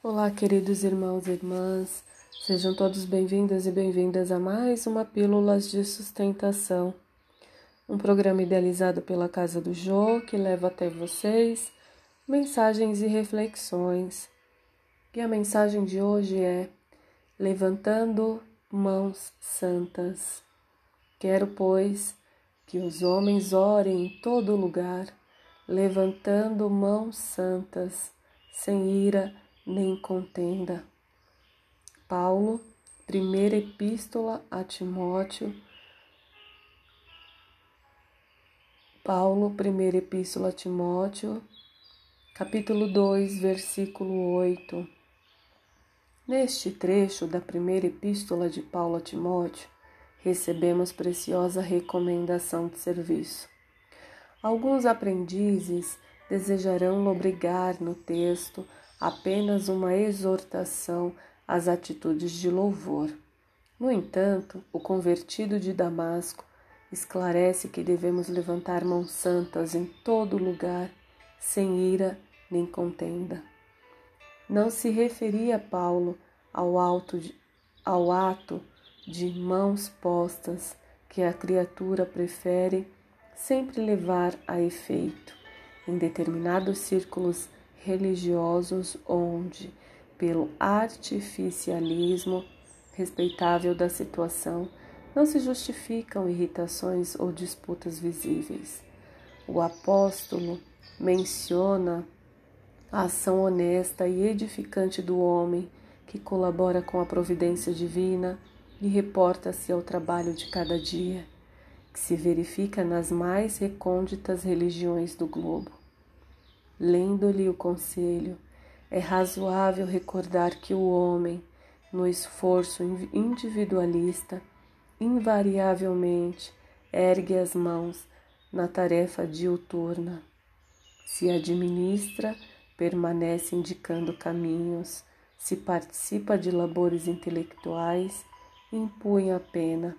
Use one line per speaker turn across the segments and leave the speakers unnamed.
Olá, queridos irmãos e irmãs, sejam todos bem-vindos e bem-vindas a mais uma Pílulas de Sustentação, um programa idealizado pela Casa do Jô que leva até vocês mensagens e reflexões. E a mensagem de hoje é: Levantando mãos santas. Quero, pois, que os homens orem em todo lugar, levantando mãos santas, sem ira, nem contenda. Paulo, primeira epístola a Timóteo. Paulo, primeira epístola a Timóteo, capítulo 2, versículo 8. Neste trecho da primeira epístola de Paulo a Timóteo, recebemos preciosa recomendação de serviço. Alguns aprendizes desejarão lobrigar no texto apenas uma exortação às atitudes de louvor. No entanto, o convertido de Damasco esclarece que devemos levantar mãos santas em todo lugar, sem ira nem contenda. Não se referia Paulo ao, de, ao ato de mãos postas que a criatura prefere sempre levar a efeito em determinados círculos religiosos onde, pelo artificialismo respeitável da situação, não se justificam irritações ou disputas visíveis. O apóstolo menciona a ação honesta e edificante do homem que colabora com a providência divina e reporta-se ao trabalho de cada dia, que se verifica nas mais recônditas religiões do globo. Lendo-lhe o conselho, é razoável recordar que o homem, no esforço individualista, invariavelmente ergue as mãos na tarefa diuturna. Se administra, permanece indicando caminhos, se participa de labores intelectuais, impunha a pena,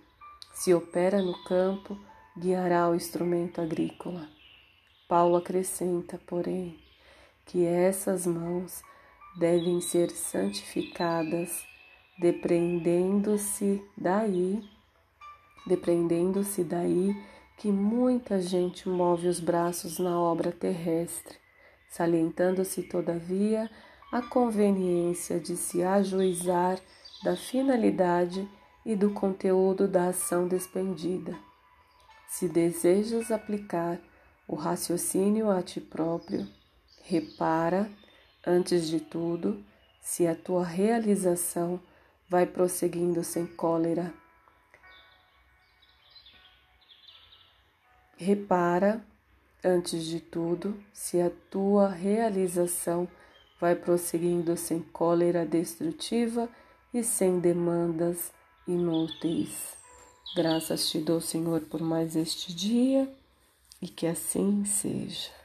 se opera no campo, guiará o instrumento agrícola. Paulo acrescenta, porém, que essas mãos devem ser santificadas, depreendendo-se daí, depreendendo-se daí que muita gente move os braços na obra terrestre, salientando-se todavia a conveniência de se ajuizar da finalidade e do conteúdo da ação despendida. Se desejas aplicar o raciocínio a ti próprio, repara, antes de tudo, se a tua realização vai prosseguindo sem cólera. Repara, antes de tudo, se a tua realização vai prosseguindo sem cólera destrutiva e sem demandas inúteis. Graças te dou, Senhor, por mais este dia e que assim seja.